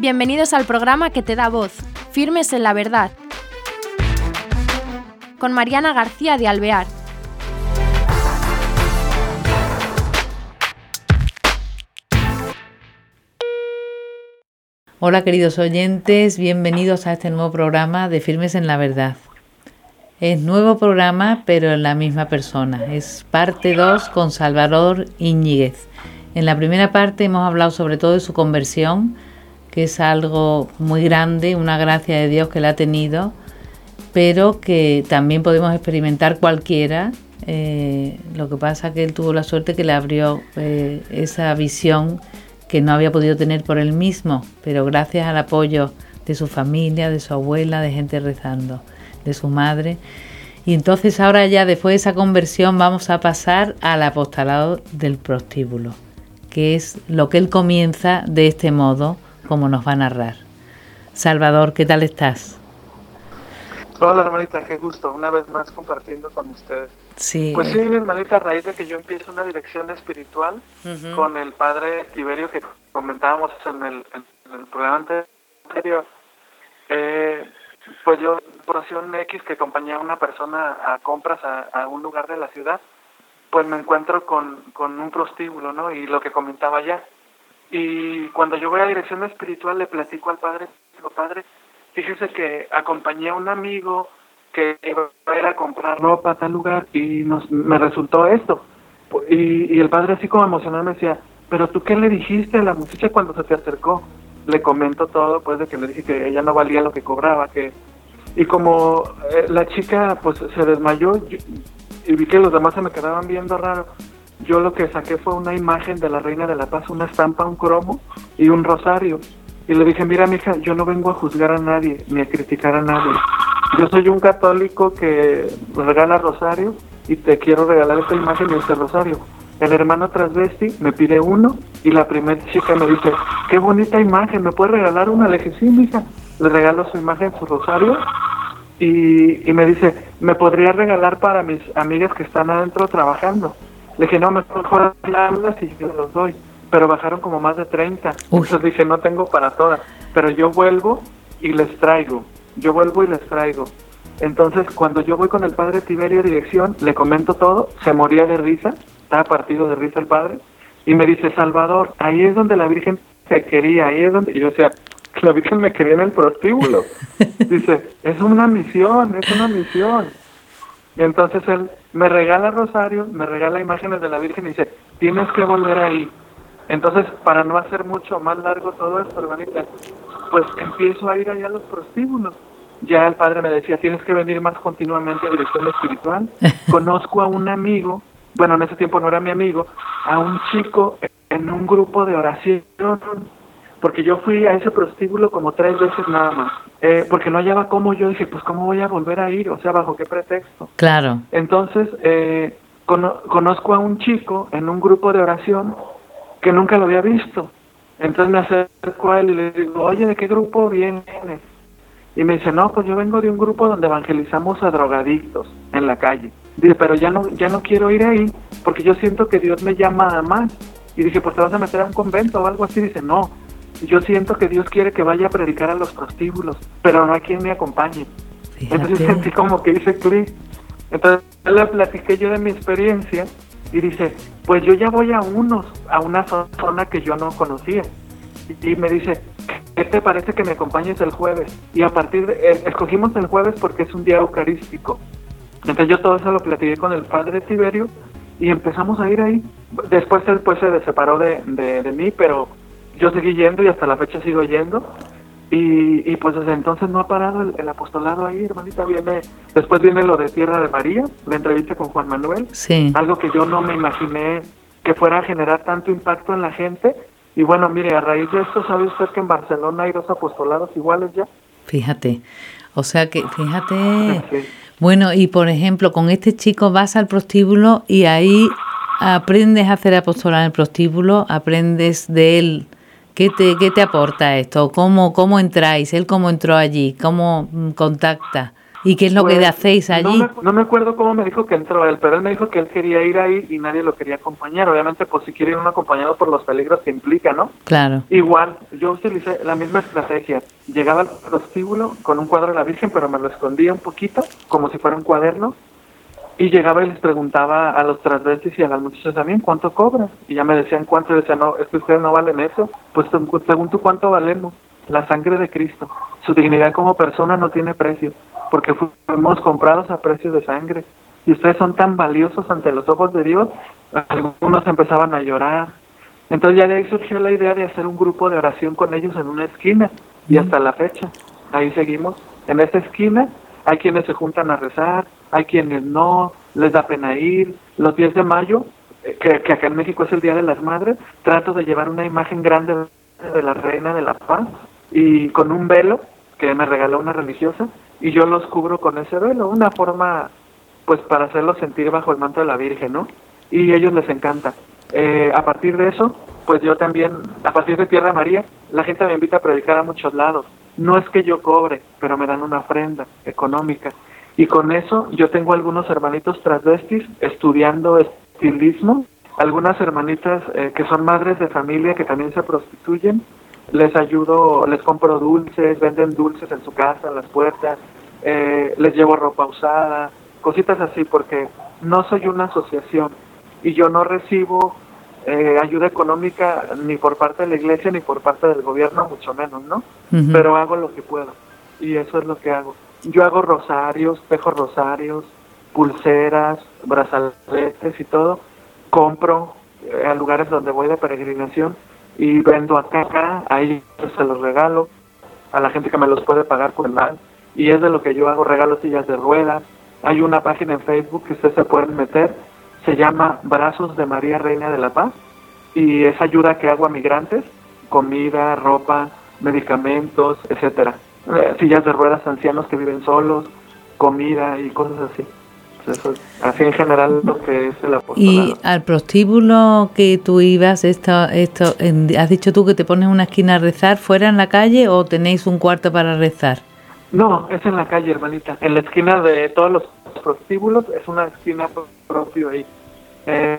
Bienvenidos al programa que te da voz, Firmes en la Verdad, con Mariana García de Alvear. Hola queridos oyentes, bienvenidos a este nuevo programa de Firmes en la Verdad. Es nuevo programa, pero en la misma persona. Es parte 2 con Salvador Iñiguez. En la primera parte hemos hablado sobre todo de su conversión, que es algo muy grande, una gracia de Dios que le ha tenido, pero que también podemos experimentar cualquiera. Eh, lo que pasa que él tuvo la suerte que le abrió eh, esa visión que no había podido tener por él mismo, pero gracias al apoyo de su familia, de su abuela, de gente rezando, de su madre. Y entonces ahora ya después de esa conversión vamos a pasar al apostolado del prostíbulo, que es lo que él comienza de este modo como nos va a narrar. Salvador, ¿qué tal estás? Hola hermanita, qué gusto, una vez más compartiendo con ustedes. Sí. Pues sí, hermanita, a raíz de que yo empiezo una dirección espiritual con el padre Tiberio que comentábamos en el, en el programa anterior, eh, pues yo, por acción X, que acompañé a una persona a compras a, a, un lugar de la ciudad, pues me encuentro con, con un prostíbulo, ¿no? Y lo que comentaba ya, y cuando yo voy a dirección espiritual le platico al padre, digo, padre, fíjese que acompañé a un amigo que iba a ir a comprar ropa a tal lugar y nos, me resultó esto. Y, y el padre así como emocionado me decía, pero tú qué le dijiste a la muchacha cuando se te acercó? Le comento todo, pues de que le dije que ella no valía lo que cobraba, que y como eh, la chica pues se desmayó y vi que los demás se me quedaban viendo raro, yo lo que saqué fue una imagen de la Reina de la Paz, una estampa, un cromo y un rosario. Y le dije, mira, mija, yo no vengo a juzgar a nadie, ni a criticar a nadie. Yo soy un católico que regala rosario y te quiero regalar esta imagen y este rosario. El hermano transvesti me pide uno y la primera chica me dice, qué bonita imagen, ¿me puedes regalar una? Le dije, sí, mija. Le regalo su imagen, su rosario y, y me dice, ¿me podría regalar para mis amigas que están adentro trabajando? Le dije, no, mejor hablas y yo los doy. Pero bajaron como más de 30. Uy. Entonces dije, no tengo para todas. Pero yo vuelvo y les traigo. Yo vuelvo y les traigo. Entonces, cuando yo voy con el padre Tiberio dirección, le comento todo, se moría de risa, estaba partido de risa el padre, y me dice, Salvador, ahí es donde la Virgen se quería, ahí es donde... Y yo decía, la Virgen me quería en el prostíbulo. dice, es una misión, es una misión. Y entonces él me regala rosario, me regala imágenes de la Virgen y dice, tienes que volver ahí. Entonces, para no hacer mucho más largo todo esto, hermanita, pues empiezo a ir allá a los prostíbulos. Ya el padre me decía, tienes que venir más continuamente a dirección espiritual. Conozco a un amigo, bueno, en ese tiempo no era mi amigo, a un chico en un grupo de oración, porque yo fui a ese prostíbulo como tres veces nada más, eh, porque no hallaba cómo, yo dije, pues cómo voy a volver a ir, o sea, bajo qué pretexto. Claro. Entonces, eh, cono conozco a un chico en un grupo de oración que nunca lo había visto. Entonces me acerco a él y le digo, oye, ¿de qué grupo vienes? Y me dice, no, pues yo vengo de un grupo donde evangelizamos a drogadictos en la calle. Dice, pero ya no, ya no quiero ir ahí porque yo siento que Dios me llama a más. Y dije, pues te vas a meter a un convento o algo así. Dice, no, yo siento que Dios quiere que vaya a predicar a los prostíbulos, pero no hay quien me acompañe. Fíjate. Entonces sentí como que hice clic. Entonces le platiqué yo de mi experiencia y dice, pues yo ya voy a unos, a una zona que yo no conocía. Y, y me dice, ¿qué te parece que me acompañes el jueves? Y a partir de, eh, escogimos el jueves porque es un día eucarístico. Entonces yo todo eso lo platiqué con el padre Tiberio y empezamos a ir ahí. Después él pues se separó de, de, de mí, pero yo seguí yendo y hasta la fecha sigo yendo. Y, y pues desde entonces no ha parado el, el, apostolado ahí, hermanita. Viene, después viene lo de Tierra de María, la entrevista con Juan Manuel. Sí. Algo que yo no me imaginé que fuera a generar tanto impacto en la gente. Y bueno, mire, a raíz de esto, ¿sabe usted que en Barcelona hay dos apostolados iguales ya? Fíjate. O sea que, fíjate. Sí. Bueno, y por ejemplo, con este chico vas al prostíbulo y ahí aprendes a hacer apostolado en el prostíbulo, aprendes de él ¿Qué te, qué te aporta esto? ¿Cómo, ¿Cómo entráis? ¿Él cómo entró allí? ¿Cómo contacta ¿Y qué es lo que Pues, hacéis allí? No me, no me acuerdo cómo me dijo que entró él, pero él me dijo que él quería ir ahí y nadie lo quería acompañar. Obviamente, pues si quiere ir uno acompañado por los peligros que implica, ¿no? Claro. Igual, yo utilicé la misma estrategia. Llegaba al prostíbulo con un cuadro de la Virgen, pero me lo escondía un poquito, como si fuera un cuaderno. Y llegaba y les preguntaba a los transvestis y a las muchachas también, ¿cuánto cobras? Y ya me decían cuánto, y decían, no, es que ustedes no valen eso. Pues según tú, ¿cuánto valemos? La sangre de Cristo. Su dignidad como persona no tiene precio, porque fuimos comprados a precio de sangre. Y ustedes son tan valiosos ante los ojos de Dios, algunos empezaban a llorar, entonces ya de ahí surgió la idea de hacer un grupo de oración con ellos en una esquina y hasta la fecha, ahí seguimos. En esa esquina hay quienes se juntan a rezar, hay quienes no, les da pena ir. Los 10 de mayo, eh, que, que acá en México es el Día de las Madres, trato de llevar una imagen grande de la Reina de la Paz y con un velo que me regaló una religiosa y yo los cubro con ese velo, una forma pues para hacerlos sentir bajo el manto de la Virgen, ¿no? Y ellos les encanta. Eh, a partir de eso, pues yo también, a partir de Tierra María, la gente me invita a predicar a muchos lados. No es que yo cobre, pero me dan una ofrenda económica. Y con eso yo tengo algunos hermanitos transvestis estudiando estilismo, algunas hermanitas eh, que son madres de familia que también se prostituyen. Les ayudo, les compro dulces, venden dulces en su casa, en las puertas, eh, les llevo ropa usada, cositas así, porque no soy una asociación y yo no recibo eh, ayuda económica ni por parte de la iglesia ni por parte del gobierno, mucho menos, ¿no? Pero hago lo que puedo y eso es lo que hago. Yo hago rosarios, tejo rosarios, pulseras, brazaletes y todo. Compro eh, a lugares donde voy de peregrinación y vendo acá, acá, a ellos se los regalo, a la gente que me los puede pagar por el mal. Y es de lo que yo hago, regalo sillas de ruedas. Hay una página en Facebook que ustedes se pueden meter, se llama Brazos de María Reina de la Paz y es ayuda que hago a migrantes, comida, ropa, medicamentos, etcétera. Eh, sillas de ruedas ancianos que viven solos, comida y cosas así. Eso es así en general lo que es el apostolado. Y al prostíbulo que tú ibas, esto, esto, ¿has dicho tú que te pones una esquina a rezar fuera en la calle o tenéis un cuarto para rezar? No, es en la calle, hermanita. En la esquina de todos los prostíbulos es una esquina pro- propio ahí. Eh,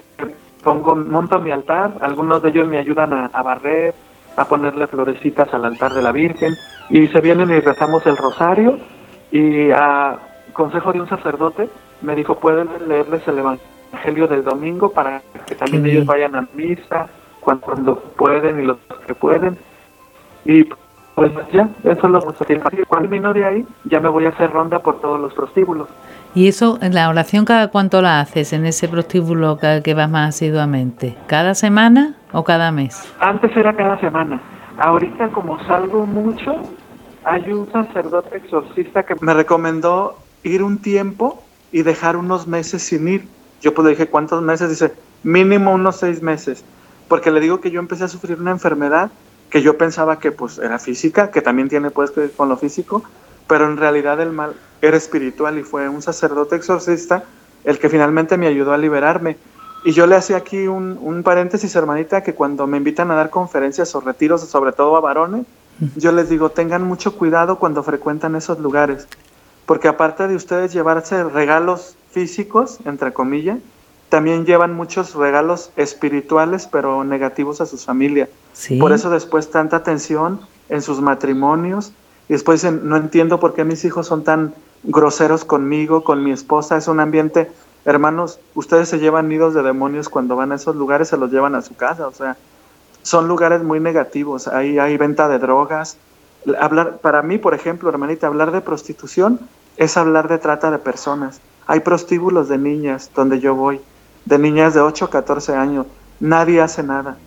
pongo, monto mi altar, algunos de ellos me ayudan a, a barrer, a ponerle florecitas al altar de la Virgen. Y se vienen y rezamos el rosario. Y a consejo de un sacerdote me dijo pueden leerles el evangelio del domingo para que también ellos vayan a misa cuando, cuando pueden y los que pueden y pues ya, eso es lo que Cuando termino de ahí, ya me voy a hacer ronda por todos los prostíbulos. ¿Y eso, en la oración, cada cuánto la haces en ese prostíbulo que, vas más asiduamente? ¿Cada semana o cada mes? Antes era cada semana. Ahorita, como salgo mucho, hay un sacerdote exorcista que me recomendó ir un tiempo y dejar unos meses sin ir. Yo pues le dije, ¿cuántos meses? Dice, mínimo unos seis meses. Porque le digo que yo empecé a sufrir una enfermedad que yo pensaba que pues era física, que también tiene pues que ver con lo físico, pero en realidad el mal era espiritual y fue un sacerdote exorcista el que finalmente me ayudó a liberarme. Y yo le hacía aquí un, un paréntesis, hermanita, que cuando me invitan a dar conferencias o retiros, sobre todo a varones, yo les digo, tengan mucho cuidado cuando frecuentan esos lugares, porque aparte de ustedes llevarse regalos físicos, entre comillas, también llevan muchos regalos espirituales, pero negativos a sus familias. Sí. Por eso después tanta tensión en sus matrimonios. Y después dicen, no entiendo por qué mis hijos son tan groseros conmigo, con mi esposa. Es un ambiente, hermanos, ustedes se llevan nidos de demonios cuando van a esos lugares, se los llevan a su casa. O sea, son lugares muy negativos. Ahí hay venta de drogas. Hablar, para mí, por ejemplo, hermanita, hablar de prostitución es hablar de trata de personas. Hay prostíbulos de niñas donde yo voy, de niñas de 8 o 14 años. Nadie hace nada.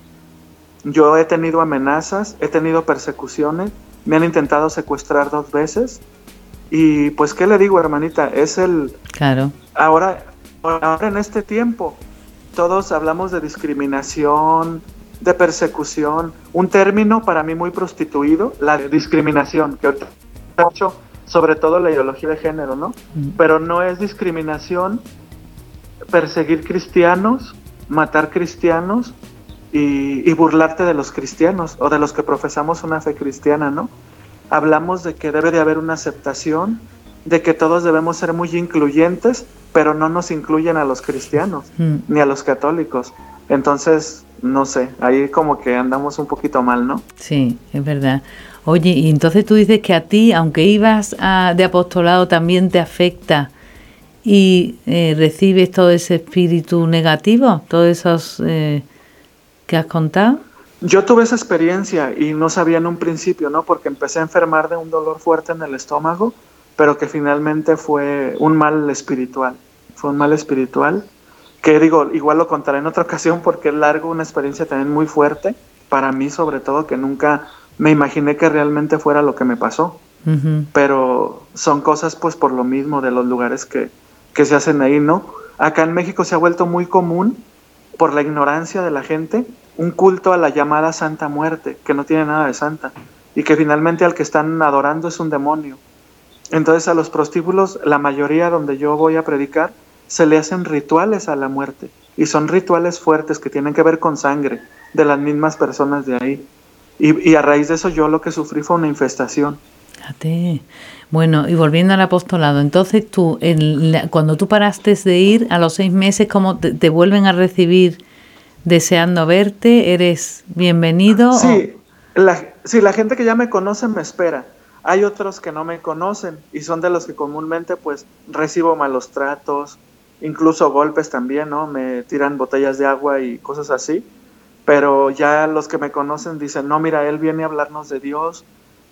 Yo he tenido amenazas, he tenido persecuciones, me han intentado secuestrar dos veces. Y pues, ¿qué le digo, hermanita? Es el... Claro. Ahora, ahora en este tiempo, todos hablamos de discriminación, de persecución. Un término para mí muy prostituido, la discriminación, que ahorita mucho, sobre todo la ideología de género, ¿no? Mm. Pero no es discriminación perseguir cristianos, matar cristianos y, y burlarte de los cristianos o de los que profesamos una fe cristiana, ¿no? Hablamos de que debe de haber una aceptación de que todos debemos ser muy incluyentes, pero no nos incluyen a los cristianos Mm. ni a los católicos. Entonces, no sé, ahí como que andamos un poquito mal, ¿no? Sí, es verdad. Oye, y entonces tú dices que a ti, aunque ibas a- de apostolado, también te afecta y eh, recibes todo ese espíritu negativo, todos esos eh, que has contado. Yo tuve esa experiencia y no sabía en un principio, ¿no? Porque empecé a enfermar de un dolor fuerte en el estómago, pero que finalmente fue un mal espiritual. Fue un mal espiritual que digo, igual lo contaré en otra ocasión porque es largo, una experiencia también muy fuerte, para mí sobre todo, que nunca me imaginé que realmente fuera lo que me pasó. Pero son cosas pues por lo mismo de los lugares que, que se hacen ahí, ¿no? Acá en México se ha vuelto muy común, por la ignorancia de la gente, un culto a la llamada Santa Muerte, que no tiene nada de santa, y que finalmente al que están adorando es un demonio. Entonces a los prostíbulos, la mayoría donde yo voy a predicar, se le hacen rituales a la muerte, y son rituales fuertes que tienen que ver con sangre de las mismas personas de ahí. Y, a raíz de eso yo lo que sufrí fue una infestación. Bueno, y volviendo al apostolado, entonces tú, cuando tú paraste de ir a los seis meses, ¿cómo te, te vuelven a recibir deseando verte? ¿Eres bienvenido? Sí, la, sí, la gente que ya me conoce me espera. Hay otros que no me conocen y son de los que comúnmente pues recibo malos tratos, incluso golpes también, ¿no? Me tiran botellas de agua y cosas así. Pero ya los que me conocen dicen, no, mira, él viene a hablarnos de Dios,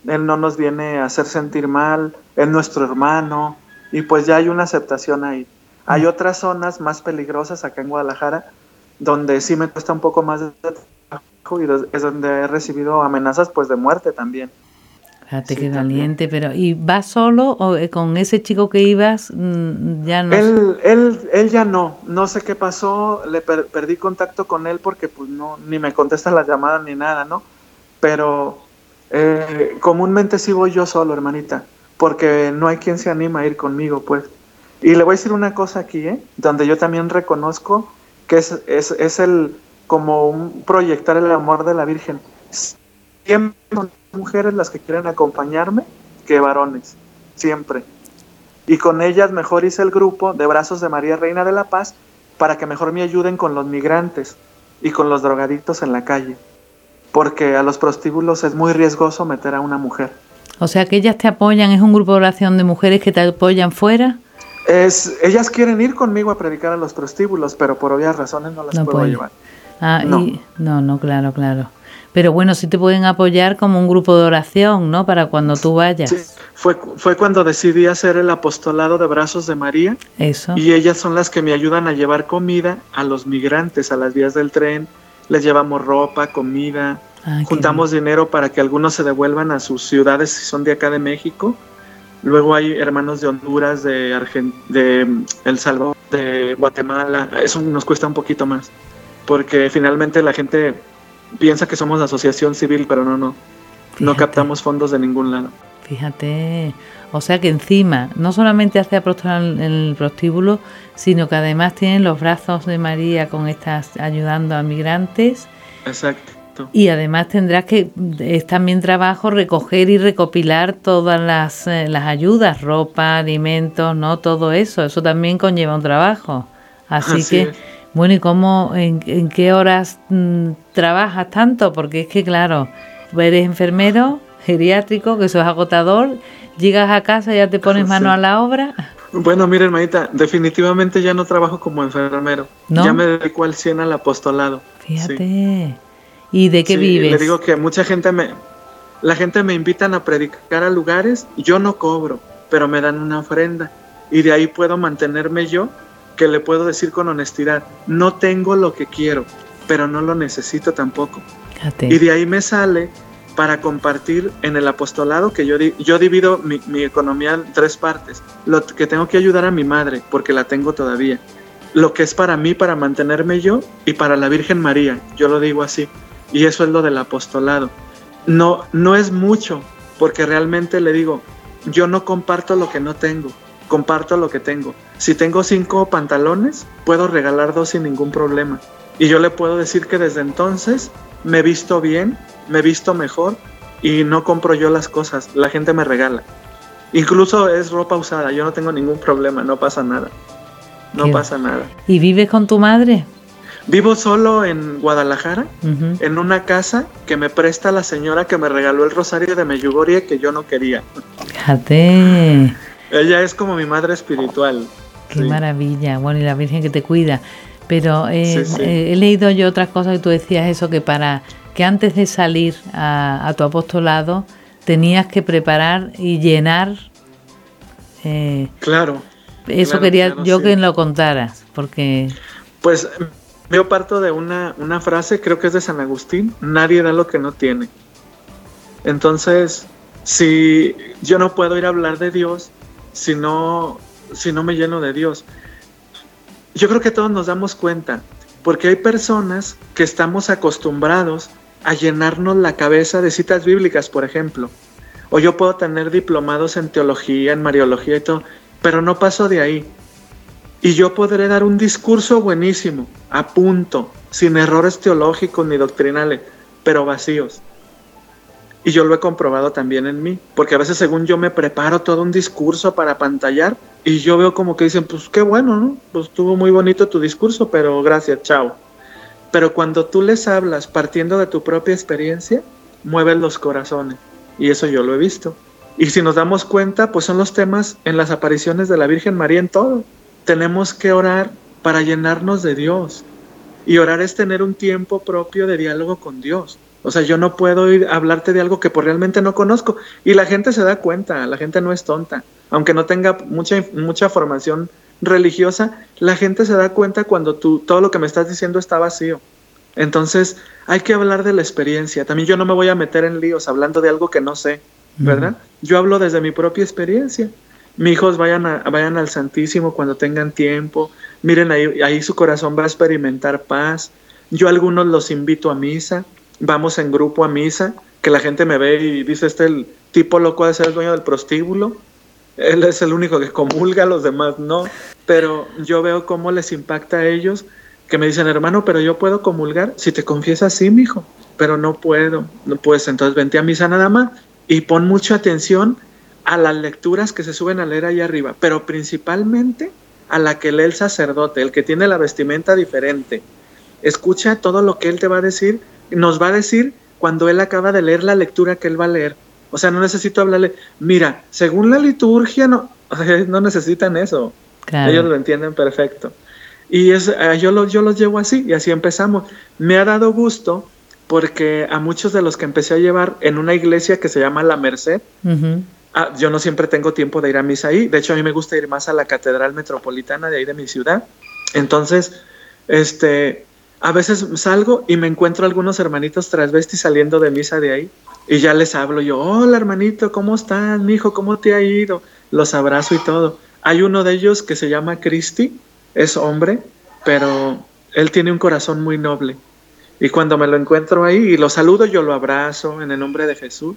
él no nos viene a hacer sentir mal, es nuestro hermano, y pues ya hay una aceptación ahí. Hay otras zonas más peligrosas acá en Guadalajara, donde sí me cuesta un poco más de trabajo y es donde he recibido amenazas pues de muerte también. Fíjate Sí, qué también. valiente, pero ¿y vas solo o eh, con ese chico que ibas mm, ya no? Él, él, él ya no, no sé qué pasó, le per- perdí contacto con él porque pues no, ni me contesta las llamadas ni nada, ¿no? Pero eh, comúnmente sí voy yo solo, hermanita, porque no hay quien se anima a ir conmigo, pues. Y le voy a decir una cosa aquí, ¿eh? Donde yo también reconozco que es, es, es el, como un proyectar el amor de la Virgen. Siempre son mujeres las que quieren acompañarme que varones, siempre. Y con ellas mejor hice el grupo de Brazos de María Reina de la Paz para que mejor me ayuden con los migrantes y con los drogadictos en la calle. Porque a los prostíbulos es muy riesgoso meter a una mujer. O sea, que ellas te apoyan, es un grupo de oración de mujeres que te apoyan fuera. Es, ellas quieren ir conmigo a predicar a los prostíbulos, pero por obvias razones no las No puedo puede. llevar. Ah, No. y- no, no, claro, claro. Pero bueno, sí te pueden apoyar como un grupo de oración, ¿no? Para cuando tú vayas. Sí, fue, fue cuando decidí hacer el apostolado de Brazos de María Eso. y ellas son las que me ayudan a llevar comida a los migrantes, a las vías del tren. Les llevamos ropa, comida, Ah, juntamos dinero para que algunos se devuelvan a sus ciudades si son de acá de México. Luego hay hermanos de Honduras, de Argen- de mm, El Salvador, de Guatemala. Eso nos cuesta un poquito más, porque finalmente la gente piensa que somos asociación civil, pero no, no. No captamos fondos de ningún lado. Fíjate, o sea que encima no solamente hace apostolado en el prostíbulo, sino que además tienen los brazos de María con estas ayudando a migrantes Exacto. Y además tendrás que es también trabajo recoger y recopilar todas las, eh, las ayudas, ropa, alimentos, no todo eso, eso también conlleva un trabajo. Así, Así que es. bueno, ¿y cómo en, en qué horas mm, trabajas tanto? Porque es que claro, eres enfermero geriátrico, que eso es agotador, llegas a casa y ya te pones mano a la obra. Bueno, mire, hermanita, definitivamente ya no trabajo como enfermero. ¿No? Ya me dedico al 100 al apostolado. Fíjate. Sí. ¿Y de qué Sí, vives? Le digo que mucha gente me, la gente me invitan a predicar a lugares, yo no cobro, pero me dan una ofrenda y de ahí puedo mantenerme yo, que le puedo decir con honestidad, no tengo lo que quiero, pero no lo necesito tampoco. Fíjate. Y de ahí me sale para compartir en el apostolado, que yo, di- yo divido mi, mi economía en tres partes. Lo que tengo que ayudar a mi madre, porque la tengo todavía. Lo que es para mí, para mantenerme yo, y para la Virgen María, yo lo digo así. Y eso es lo del apostolado. No, no es mucho, porque realmente le digo, yo no comparto lo que no tengo, comparto lo que tengo. Si tengo cinco pantalones, puedo regalar dos sin ningún problema. Y yo le puedo decir que desde entonces me he visto bien, me he visto mejor y no compro yo las cosas, la gente me regala. Incluso es ropa usada, yo no tengo ningún problema, no pasa nada. No pasa nada. ¿Y vives con tu madre? Vivo solo en Guadalajara, en una casa que me presta la señora que me regaló el rosario de Meyugorie que yo no quería. Fíjate. Ella es como mi madre espiritual. Qué maravilla. Bueno, y la Virgen que te cuida. Pero eh, eh, he leído yo otras cosas que tú decías eso, que para que antes de salir a, tu apostolado tenías que preparar y llenar. Eh, claro. Eso quería yo que lo contaras, porque... Pues yo parto de una, una frase, creo que es de San Agustín, nadie da lo que no tiene. Entonces, si yo no puedo ir a hablar de Dios si no, si no me lleno de Dios. Yo creo que todos nos damos cuenta, porque hay personas que estamos acostumbrados a llenarnos la cabeza de citas bíblicas, por ejemplo. O yo puedo tener diplomados en teología, en mariología y todo, pero no paso de ahí. Y yo podré dar un discurso buenísimo, a punto, sin errores teológicos ni doctrinales, pero vacíos. Y yo lo he comprobado también en mí, porque a veces según yo me preparo todo un discurso para pantallar y yo veo como que dicen, pues qué bueno, ¿no? Pues estuvo muy bonito tu discurso, pero gracias, chao. Pero cuando tú les hablas partiendo de tu propia experiencia, mueven los corazones. Y eso yo lo he visto. Y si nos damos cuenta, pues son los temas en las apariciones de la Virgen María en todo. Tenemos que orar para llenarnos de Dios. Y orar es tener un tiempo propio de diálogo con Dios. O sea, yo no puedo ir a hablarte de algo que por realmente no conozco. Y la gente se da cuenta, la gente no es tonta. Aunque no tenga mucha, mucha formación religiosa, la gente se da cuenta cuando tú, todo lo que me estás diciendo está vacío. Entonces, hay que hablar de la experiencia. También yo no me voy a meter en líos hablando de algo que no sé, ¿verdad? Yo hablo desde mi propia experiencia. Mis hijos vayan, vayan al Santísimo cuando tengan tiempo. Miren, ahí, ahí su corazón va a experimentar paz. Yo a algunos los invito a misa. Vamos en grupo a misa. Que la gente me ve y dice, este el tipo loco de ser el dueño del prostíbulo él es el único que comulga, los demás no. Pero yo veo cómo les impacta a ellos que me dicen, hermano, pero yo puedo comulgar si te confiesas sí, mijo, pero no puedo. No puedes, entonces vente a misa nada más y pon mucha atención a las lecturas que se suben a leer ahí arriba, pero principalmente a la que lee el sacerdote, el que tiene la vestimenta diferente. Escucha todo lo que él te va a decir, nos va a decir cuando él acaba de leer la lectura que él va a leer. O sea, no necesito hablarle, mira, según la liturgia, no, no necesitan eso. Ellos lo entienden perfecto. Y es, eh, yo, lo, yo los llevo así y así empezamos. Me ha dado gusto porque a muchos de los que empecé a llevar en una iglesia que se llama La Merced, ah, yo no siempre tengo tiempo de ir a misa ahí. De hecho, a mí me gusta ir más a la Catedral Metropolitana de ahí de mi ciudad. Entonces, este, a veces salgo y me encuentro algunos hermanitos transvestis saliendo de misa de ahí y ya les hablo yo, hola hermanito, ¿cómo estás, mi hijo? ¿Cómo te ha ido? Los abrazo y todo. Hay uno de ellos que se llama Cristi, es hombre, pero él tiene un corazón muy noble. Y cuando me lo encuentro ahí y lo saludo, yo lo abrazo en el nombre de Jesús.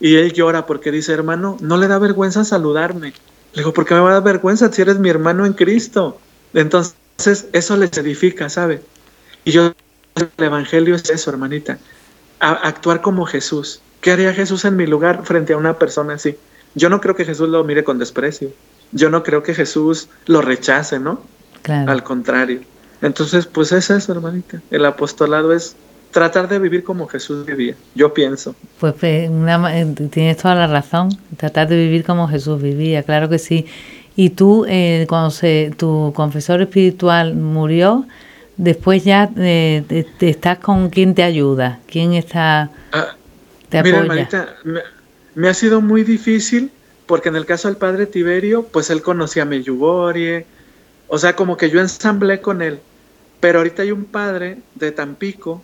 Y él llora porque dice, hermano, no le da vergüenza saludarme. Le digo, ¿por qué me va a dar vergüenza si eres mi hermano en Cristo? Entonces, eso les edifica, ¿sabe? Y yo, el Evangelio es eso, hermanita, actuar como Jesús. ¿Qué haría Jesús en mi lugar frente a una persona así? Yo no creo que Jesús lo mire con desprecio. Yo no creo que Jesús lo rechace, ¿no? Al contrario. Entonces, pues es eso, hermanita. El apostolado es tratar de vivir como Jesús vivía, yo pienso. Pues eh, tienes toda la razón, tratar de vivir como Jesús vivía, claro que sí. Y tú, eh, cuando se, tu confesor espiritual murió, después ya eh, estás con quién te ayuda, quién está ah, te apoya. me, ha sido muy difícil porque en el caso del padre Tiberio, pues él conocía a Meyugorie, o sea, como que yo ensamblé con él. Pero ahorita hay un padre de Tampico,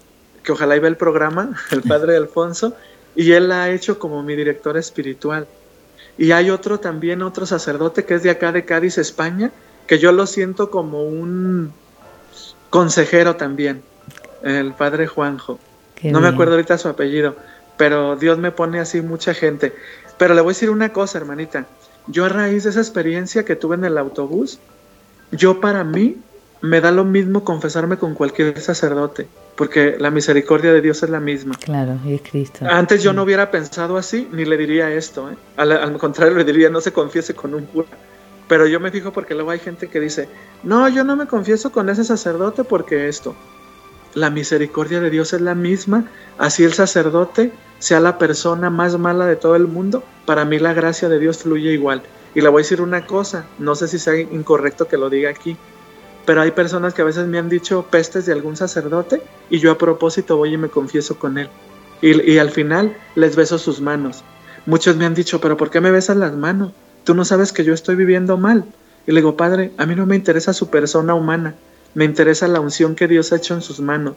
que ojalá y ve el programa, el padre Alfonso, y él la ha hecho como mi director espiritual. Y hay otro también, otro sacerdote que es de acá de Cádiz, España, que yo lo siento como un, consejero también, el padre Juanjo. no me acuerdo ahorita su apellido, pero Dios me pone así mucha gente. Pero le voy a decir una cosa, hermanita. Yo a raíz de esa experiencia que tuve en el autobús, yo para mí me da lo mismo confesarme con cualquier sacerdote, porque la misericordia de Dios es la misma. Claro, y es Cristo. Antes yo no hubiera pensado así, ni le diría esto. ¿eh? Al, al, contrario, le diría, no se confiese con un cura. Pero yo me fijo porque luego hay gente que dice, no, yo no me confieso con ese sacerdote porque esto. La misericordia de Dios es la misma, así el sacerdote sea la persona más mala de todo el mundo, para mí la gracia de Dios fluye igual. Y le voy a decir una cosa, no sé si sea incorrecto que lo diga aquí, pero hay personas que a veces me han dicho pestes de algún sacerdote y yo a propósito voy y me confieso con él. Y, y, al final les beso sus manos. Muchos me han dicho, pero ¿por qué me besas las manos? Tú no sabes que yo estoy viviendo mal. Y le digo, Padre, a mí no me interesa su persona humana, me interesa la unción que Dios ha hecho en sus manos.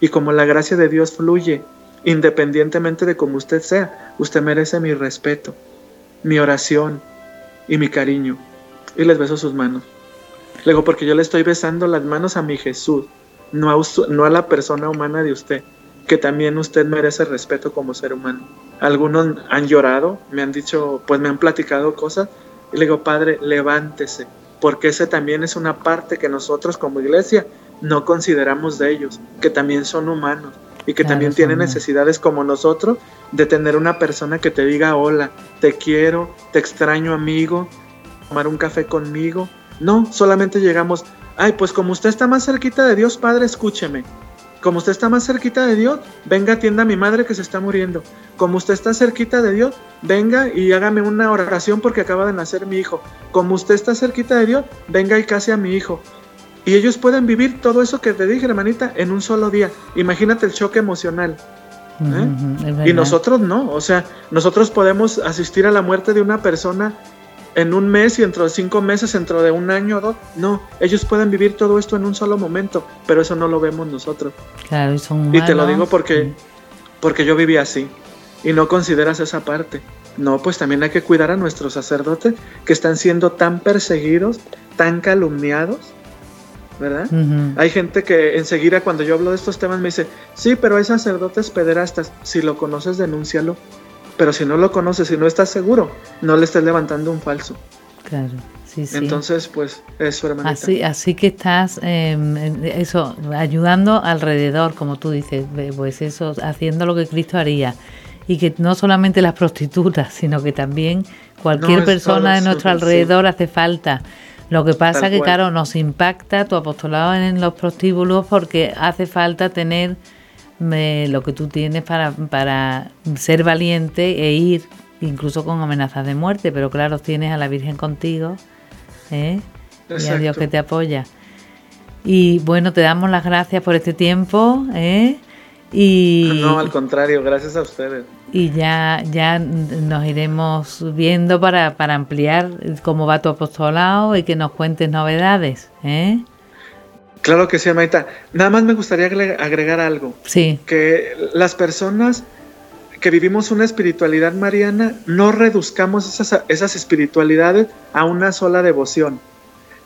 Y como la gracia de Dios fluye, independientemente de cómo usted sea, usted merece mi respeto, mi oración y mi cariño. Y les beso sus manos. Le digo, porque yo le estoy besando las manos a mi Jesús, no a, no a la persona humana de usted, que también usted merece respeto como ser humano. Algunos han llorado, me han dicho, pues me han platicado cosas, y le digo, Padre, levántese, porque ese también es una parte que nosotros como iglesia no consideramos de ellos, que también son humanos y que claro, también tienen necesidades como nosotros de tener una persona que te diga, hola, te quiero, te extraño amigo, tomar un café conmigo, no, solamente llegamos, ay, pues como usted está más cerquita de Dios, Padre, escúcheme. Como usted está más cerquita de Dios, venga atienda a mi madre que se está muriendo. Como usted está cerquita de Dios, venga y hágame una oración porque acaba de nacer mi hijo. Como usted está cerquita de Dios, venga y case a mi hijo. Y ellos pueden vivir todo eso que te dije, hermanita, en un solo día. Imagínate el choque emocional. ¿eh? Uh -huh, y nosotros no, o sea, nosotros podemos asistir a la muerte de una persona en un mes y dentro de cinco meses, dentro de un año o dos. No, ellos pueden vivir todo esto en un solo momento, pero eso no lo vemos nosotros. Claro, y son Y te lo digo porque, porque yo viví así y no consideras esa parte. No, pues también hay que cuidar a nuestros sacerdotes que están siendo tan perseguidos, tan calumniados, ¿verdad? Uh -huh. Hay gente que enseguida cuando yo hablo de estos temas me dice, sí, pero hay sacerdotes pederastas, si lo conoces, denúncialo. Pero si no lo conoces, si no estás seguro, no le estés levantando un falso. Claro, sí, sí. Entonces, pues, eso, hermanita. Así, así que estás, eh, eso, ayudando alrededor, como tú dices, pues eso, haciendo lo que Cristo haría. Y que no solamente las prostitutas, sino que también cualquier no, persona de nuestro alrededor sí. hace falta. Lo que pasa Tal que, cual. claro, nos impacta tu apostolado en los prostíbulos porque hace falta tener me, lo que tú tienes para, para ser valiente e ir incluso con amenazas de muerte, pero claro, tienes a la Virgen contigo ¿eh? y a Dios que te apoya. Y bueno, te damos las gracias por este tiempo. ¿eh? Y, no, al contrario, gracias a ustedes. Y ya, ya nos iremos viendo para, para ampliar cómo va tu apostolado y que nos cuentes novedades. ¿eh? Claro que sí, Amaita. Nada más me gustaría agregar algo. Sí. Que las personas que vivimos una espiritualidad mariana, no reduzcamos esas, esas espiritualidades a una sola devoción.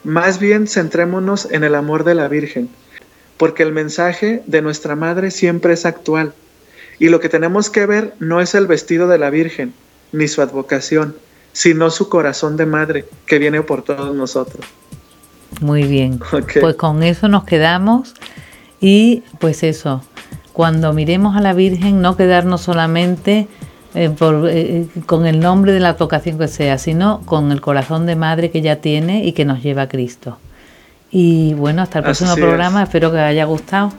Más bien centrémonos en el amor de la Virgen, porque el mensaje de nuestra Madre siempre es actual. Y lo que tenemos que ver no es el vestido de la Virgen, ni su advocación, sino su corazón de madre que viene por todos nosotros. Muy bien. Okay. Pues con eso nos quedamos y pues eso, cuando miremos a la Virgen no quedarnos solamente eh, por, eh, con el nombre de la vocación que sea, sino con el corazón de madre que ella tiene y que nos lleva a Cristo. Y bueno, hasta el próximo programa, es. espero que haya gustado.